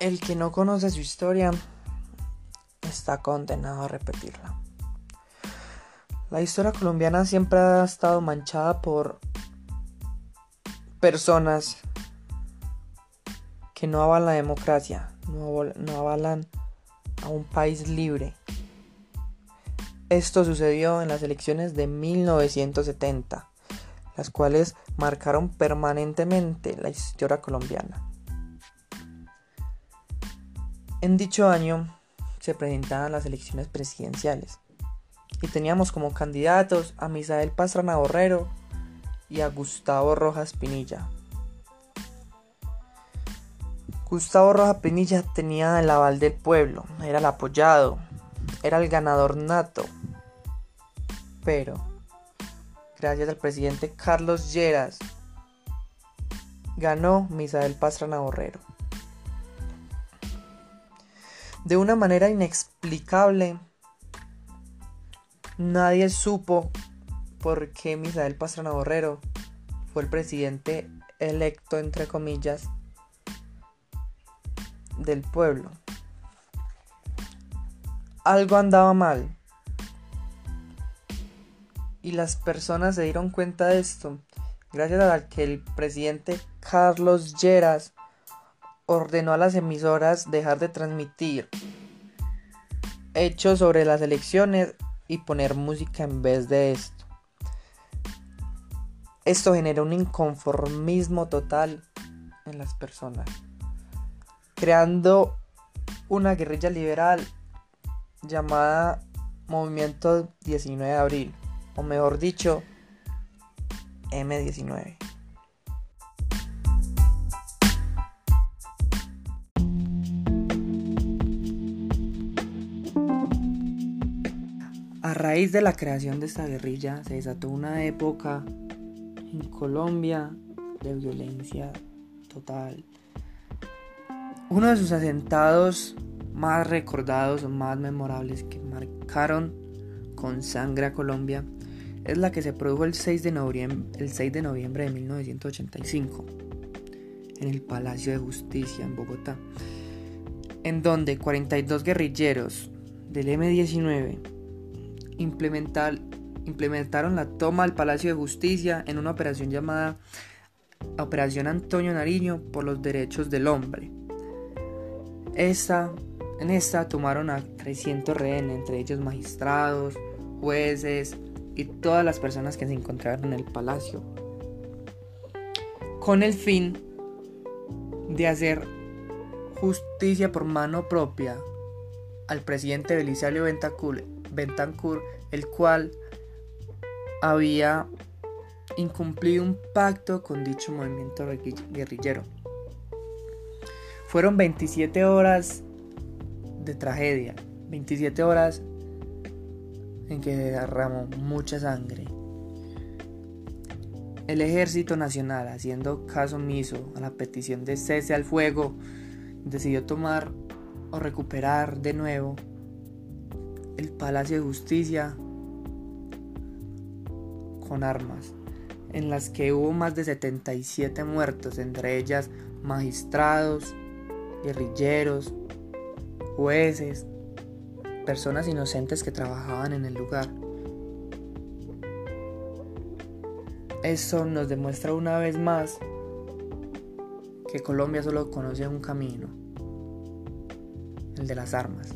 el que no conoce su historia está condenado a repetirla. La historia colombiana siempre ha estado manchada por personas que no avalan la democracia, no, avalan a un país libre. Esto sucedió en las elecciones de 1970, las cuales marcaron permanentemente la historia colombiana. En dicho año se presentaban las elecciones presidenciales y teníamos como candidatos a Misael Pastrana Borrero y a Gustavo Rojas Pinilla. Gustavo Rojas Pinilla tenía el aval del pueblo, era el apoyado, era el ganador nato. Pero, gracias al presidente Carlos Lleras, ganó Misael Pastrana Borrero de una manera inexplicable. Nadie supo por qué Misael Pastrana Borrero fue el presidente electo, entre comillas, del pueblo. Algo andaba mal. Y las personas se dieron cuenta de esto gracias a que el presidente Carlos Lleras ordenó a las emisoras dejar de transmitir hechos sobre las elecciones y poner música en vez de esto. Esto genera un inconformismo total en las personas, creando una guerrilla liberal llamada Movimiento 19 de Abril, o mejor dicho, M19. A raíz de la creación de esta guerrilla se desató una época en Colombia de violencia total. Uno de sus atentados más recordados, más memorables que marcaron con sangre a Colombia es la que se produjo el 6 de noviembre, el 6 de, noviembre de 1985 en el Palacio de Justicia en Bogotá, en donde 42 guerrilleros del M-19 implementaron la toma del Palacio de Justicia en una operación llamada Operación Antonio Nariño por los Derechos del Hombre. En esta tomaron a 300 rehenes, entre ellos magistrados, jueces y todas las personas que se encontraron en el palacio, con el fin de hacer justicia por mano propia al presidente Belisario Bentancur el cual había incumplido un pacto con dicho movimiento guerrillero. Fueron 27 horas de tragedia, 27 horas en que derramó mucha sangre. El ejército nacional, haciendo caso omiso a la petición de cese al fuego, decidió tomar o recuperar de nuevo el Palacio de Justicia con armas, en las que hubo más de 77 muertos, entre ellas magistrados, guerrilleros, jueces, personas inocentes que trabajaban en el lugar. Eso nos demuestra una vez más que Colombia solo conoce un camino, el de las armas.